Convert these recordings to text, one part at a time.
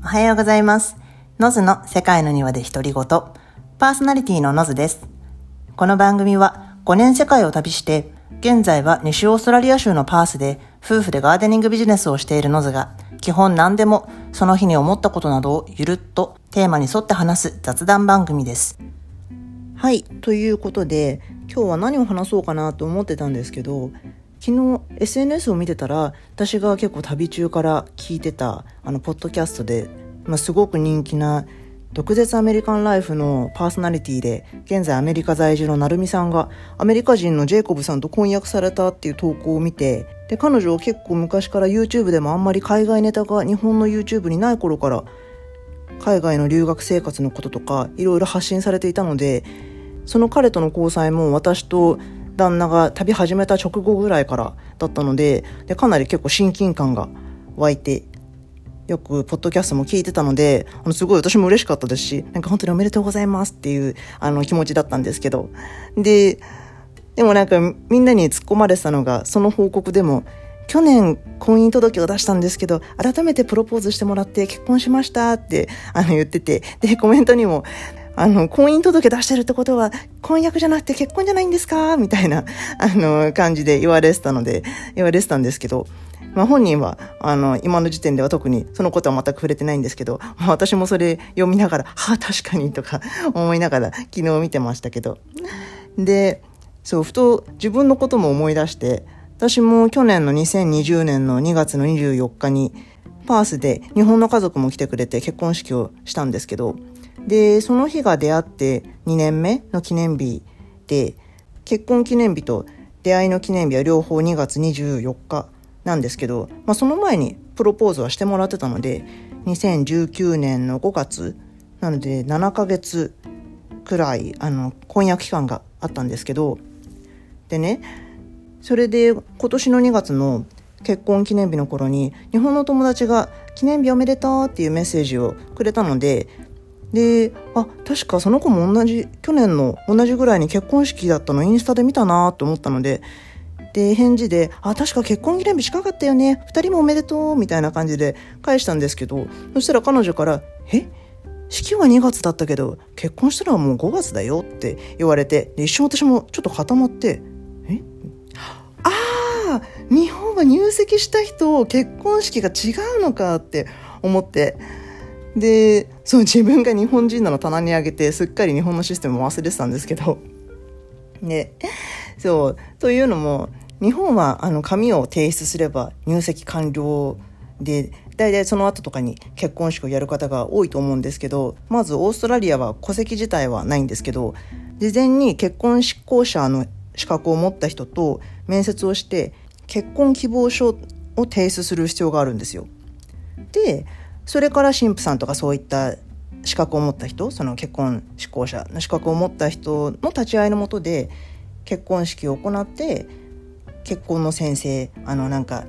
おはようございます。ノズの世界の庭で独り言。パーソナリティのノズです。この番組は5年世界を旅して、現在は西オーストラリア州のパースで夫婦でガーデニングビジネスをしているノズが、基本何でもその日に思ったことなどをゆるっとテーマに沿って話す雑談番組です。はい、ということで、今日は何を話そうかなと思ってたんですけど、昨日 SNS を見てたら私が結構旅中から聞いてたあのポッドキャストで、まあ、すごく人気な毒舌アメリカンライフのパーソナリティで現在アメリカ在住の成美さんがアメリカ人のジェイコブさんと婚約されたっていう投稿を見てで彼女は結構昔から YouTube でもあんまり海外ネタが日本の YouTube にない頃から海外の留学生活のこととかいろいろ発信されていたのでその彼との交際も私と旦那が旅始めた直後ぐらいからだったのででかなり結構親近感が湧いてよくポッドキャストも聞いてたのであのすごい私も嬉しかったですしなんか本当におめでとうございますっていうあの気持ちだったんですけど。ででもなんかみんなに突っ込まれてたのがその報告でも去年婚姻届を出したんですけど改めてプロポーズしてもらって結婚しましたってあの言っててでコメントにもあの、婚姻届出してるってことは、婚約じゃなくて結婚じゃないんですか？みたいな、あの、感じで言われてたので、言われてたんですけど、まあ本人は、あの、今の時点では特にそのことは全く触れてないんですけど、ま あ私もそれ読みながら、は あ、確かにとか思いながら昨日見てましたけど。で、そう、ふと自分のことも思い出して、私も去年の2020年の2月の24日に、パースで日本の家族も来てくれて結婚式をしたんですけど、で、その日が出会って2年目の記念日で、結婚記念日と出会いの記念日は両方2月24日なんですけど、まあ、その前にプロポーズはしてもらってたので、2019年の5月、なので7ヶ月くらい、あの、婚約期間があったんですけど、でね、それで今年の2月の結婚記念日の頃に日本の友達が記念日おめでとうっていうメッセージをくれたのでであ確かその子も同じ去年の同じぐらいに結婚式だったのインスタで見たなと思ったのでで返事で「あ確か結婚記念日近かったよね2人もおめでとう」みたいな感じで返したんですけどそしたら彼女から「え？式は2月だったけど結婚したのはもう5月だよ」って言われてで一瞬私もちょっと固まって「え？ああ日本は入籍した人結婚式が違うのかって思ってでそう自分が日本人なの棚に上げてすっかり日本のシステムを忘れてたんですけどでそうというのも日本はあの紙を提出すれば入籍完了で大体その後とかに結婚式をやる方が多いと思うんですけどまずオーストラリアは戸籍自体はないんですけど事前に結婚執行者の資格を持った人と面接をして結婚希望書を提出する必要があるんですよ。でそれから神父さんとかそういった資格を持った人その結婚執行者の資格を持った人の立ち会いのもとで結婚式を行って結婚の先生あのなんか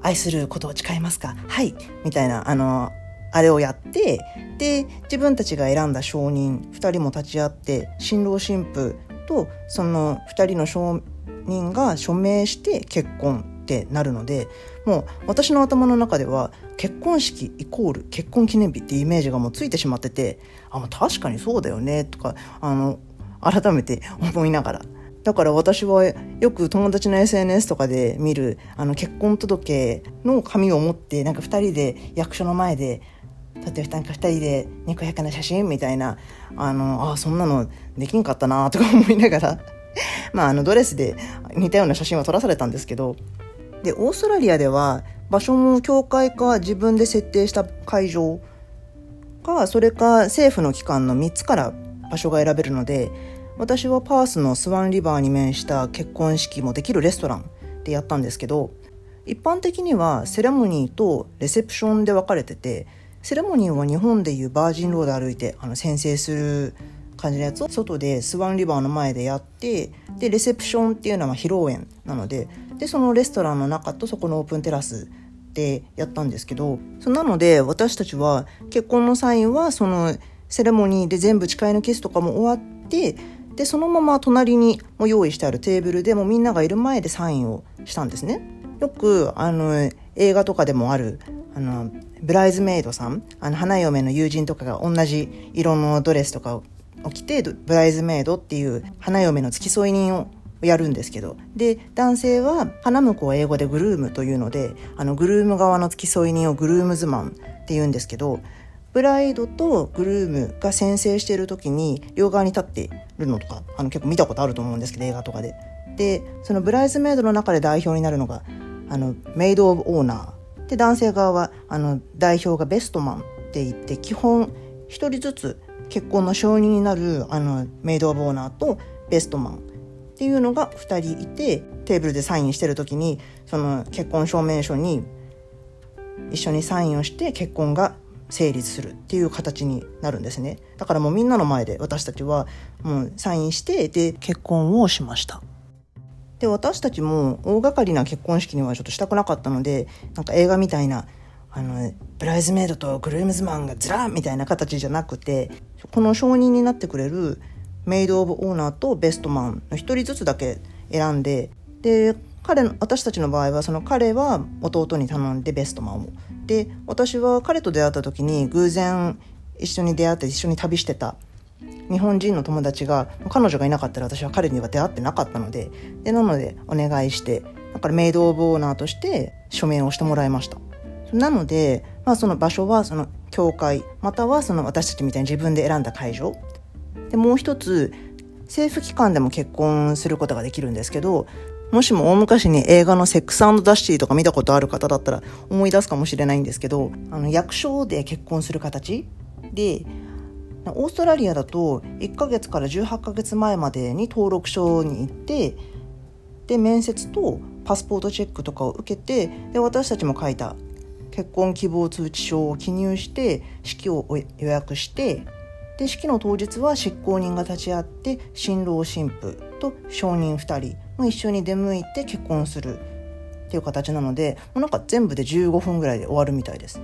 愛することを誓いますか？はい！みたいなあのあれをやってで自分たちが選んだ証人2人も立ち会って新郎新婦とその2人の証人が署名して結婚。ってなるのでもう私の頭の中では結婚式イコール結婚記念日っていうイメージがもうついてしまっててあもう確かにそうだよねとかあの改めて 思いながら。だから私はよく友達の SNS とかで見るあの結婚届の紙を持ってなんか2人で役所の前で例えばなんか2人でにこやかな写真？みたいなあのあそんなのできんかったなとか思いながら。まああのドレスで似たような写真は撮らされたんですけどでオーストラリアでは場所も教会か自分で設定した会場かそれか政府の機関の3つから場所が選べるので私はパースのスワンリバーに面した結婚式もできるレストランでやったんですけど一般的にはセレモニーとレセプションで分かれててセレモニーは日本でいうバージンロード歩いてあの宣誓する感じのやつを外でスワンリバーの前でやってでレセプションっていうのは披露宴なのででそのレストランの中とそこのオープンテラスでやったんですけどそなので私たちは結婚のサインはそのセレモニーで全部誓いのキスとかも終わってでそのまま隣にも用意してあるテーブルでもみんながいる前でサインをしたんですね。よくあの映画とかでもあるあのブライズメイドさんあの花嫁の友人とかが同じ色のドレスとかを着てブライズメイドっていう花嫁の付き添い人をやるんですけど。で男性は花婿は英語でグルームというのであのグルーム側の付き添い人をグルームズマンって言うんですけどブライドとグルームが先制している時に両側に立ってるのとかあの結構見たことあると思うんですけど映画とかで。でそのブライズメイドの中で代表になるのがあのメイド・オブ・オーナー。で男性側はあの代表がベストマンって言って基本1人ずつ結婚の承認になるあのメイド・オブ・オーナーとベストマン。っていうのが2人いてテーブルでサインしてる時にその結婚証明書に一緒にサインをして結婚が成立するっていう形になるんですね。だからもうみんなの前で私たちはもうサインしてで結婚をしました。で私たちも大掛かりな結婚式にはちょっとしたくなかったのでなんか映画みたいなあのブライズメイドとグルームズマンがずらみたいな形じゃなくてこの証人になってくれるメイド・オブ・オーナーとベストマンの1人ずつだけ選んでで彼の私たちの場合はその彼は弟に頼んでベストマンを。で私は彼と出会った時に偶然一緒に出会って一緒に旅してた。日本人の友達が彼女がいなかったら私は彼には出会ってなかったので。でなのでお願いしてだからメイド・オブ・オーナーとして署名をしてもらいました。なので、まあ、その場所はその教会またはその私たちみたいに自分で選んだ会場。でもう一つ政府機関でも結婚することができるんですけどもしも大昔に映画のセックスダッシーとか見たことある方だったら思い出すかもしれないんですけどあの役所で結婚する形でオーストラリアだと1ヶ月から18ヶ月前までに登録書に行ってで面接とパスポートチェックとかを受けてで私たちも書いた結婚希望通知書を記入して式を予約してで式の当日は執行人が立ち会って新郎新婦と証人2人も一緒に出向いて結婚するっていう形なのでもうなんか全部で15分ぐらいで終わるみたいです。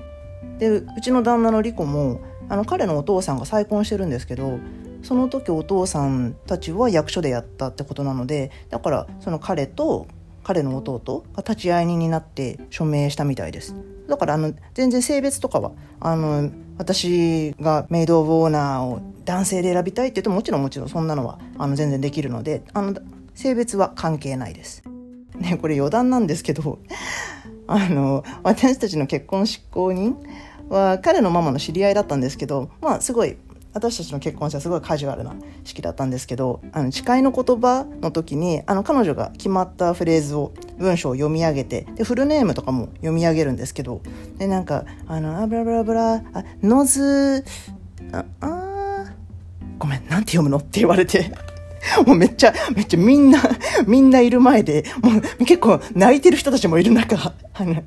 でうちの旦那のリコもあの彼のお父さんが再婚してるんですけどその時お父さんたちは役所でやったってことなのでだからその彼と彼の弟が立ち会い人になって署名したみたいですだからあの全然性別とかはあの私がメイド・オブ・オーナーを男性で選びたいって言うともちろんもちろんそんなのはあの全然できるのであの性別は関係ないです。ね、これ余談なんですけど あの私たちの結婚執行人は彼のママの知り合いだったんですけどまあすごい私たちの結婚式はすごいカジュアルな式だったんですけどあの誓いの言葉の時にあの彼女が決まったフレーズを文章を読み上げてでフルネームとかも読み上げるんですけどでなんか「あのあブラブラブラあノズああごめんなんて読むの?」って言われて もうめっちゃ、めっちゃみんな、みんないる前で、もう結構泣いてる人たちもいる中、あの、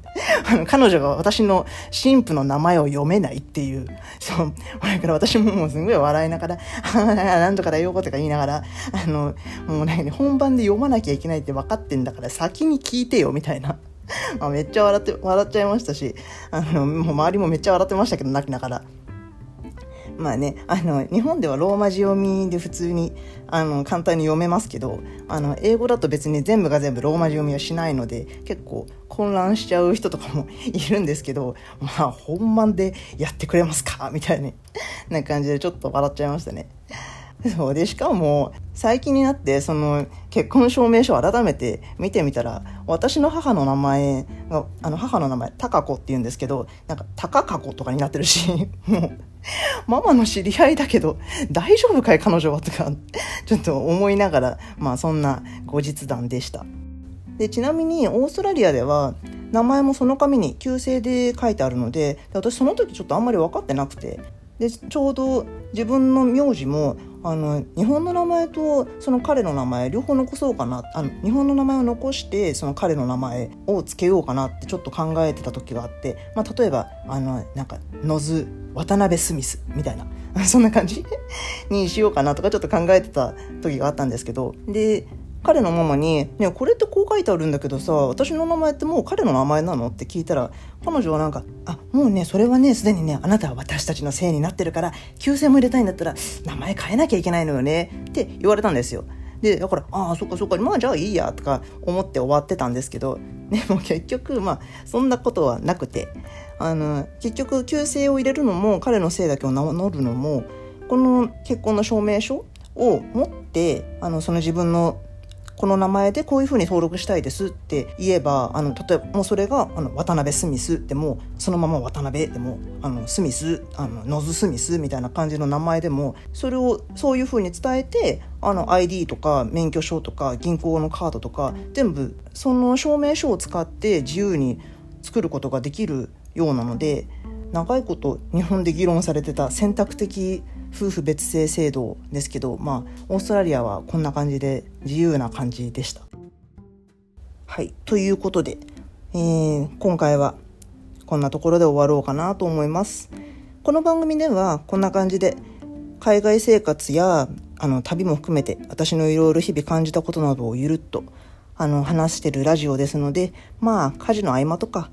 あの彼女が私の神父の名前を読めないっていう、そう、だから私ももうすんごい笑いながら、なんとかだよとか言いながら、あの、もうね、本番で読まなきゃいけないって分かってんだから先に聞いてよみたいな。あ、めっちゃ笑って、笑っちゃいましたし、あの、もう周りもめっちゃ笑ってましたけど、泣きながら。まあね、あの、日本ではローマ字読みで普通に、あの、簡単に読めますけど、あの、英語だと別に全部が全部ローマ字読みはしないので、結構混乱しちゃう人とかも いるんですけど、まあ、本番でやってくれますか？みたいな、な感じでちょっと笑っちゃいましたね。そうでしかも最近になってその結婚証明書を改めて見てみたら私の母の名前があの母の名前高子って言うんですけどなんか高か子とかになってるし もうママの知り合いだけど大丈夫かい彼女はとかちょっと思いながらまあそんな後日談でした。でちなみにオーストラリアでは名前もその紙に旧姓で書いてあるので私その時ちょっとあんまり分かってなくてでちょうど自分の名字もあの日本の名前とその彼の名前両方残そうかなあの日本の名前を残してその彼の名前を付けようかなってちょっと考えてた時があって、まあ、例えばあのなんかノズ渡辺スミスみたいな そんな感じにしようかなとかちょっと考えてた時があったんですけどで彼のママに「ねこれってこう書いてあるんだけどさ私の名前ってもう彼の名前なの?」って聞いたら彼女はなんか「あもうねそれはねすでにねあなたは私たちのせいになってるから旧姓も入れたいんだったら名前変えなきゃいけないのよね」って言われたんですよ。でだからああそっかそっかまあじゃあいいやとか思って終わってたんですけどでも結局まあそんなことはなくてあの結局旧姓を入れるのも彼の姓だけを名乗るのもこの結婚の証明書を持ってあのその自分のこの名前でこういうふうに登録したいですって言えばあの例えばもうそれがあの渡辺スミスでもそのまま渡辺でもあのスミスあのノズ・スミスみたいな感じの名前でもそれをそういうふうに伝えてあの ID とか免許証とか銀行のカードとか全部その証明書を使って自由に作ることができるようなので長いこと日本で議論されてた選択的夫婦別姓制度ですけど、まあ、オーストラリアはこんな感じで自由な感じでした。はい。ということで、えー、今回はこんなところで終わろうかなと思います。この番組ではこんな感じで海外生活やあの旅も含めて私のいろいろ日々感じたことなどをゆるっとあの話してるラジオですのでまあ家事の合間とか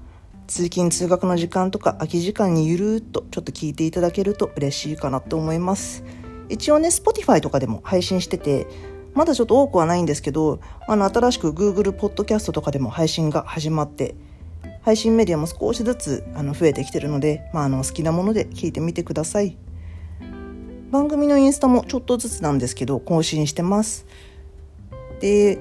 通勤通学の時間とか空き時間にゆるーっとちょっと聞いていただけると嬉しいかなと思います。一応ね、Spotify とかでも配信してて、まだちょっと多くはないんですけど、あの、新しく Google Podcast とかでも配信が始まって、配信メディアも少しずつあの増えてきてるので、まあ、あの好きなもので聞いてみてください。番組のインスタもちょっとずつなんですけど、更新してます。で、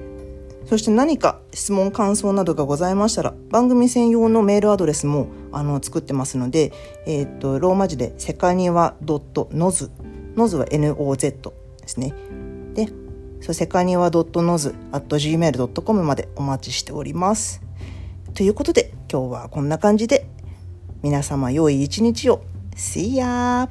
そして何か質問感想などがございましたら番組専用のメールアドレスもあの作ってますので、えーと、ローマ字でセカニワ .noz ノズは NOZ ですね。でそうセカニワ .noz.gmail.com までお待ちしております。ということで今日はこんな感じで皆様良い一日を。See ya!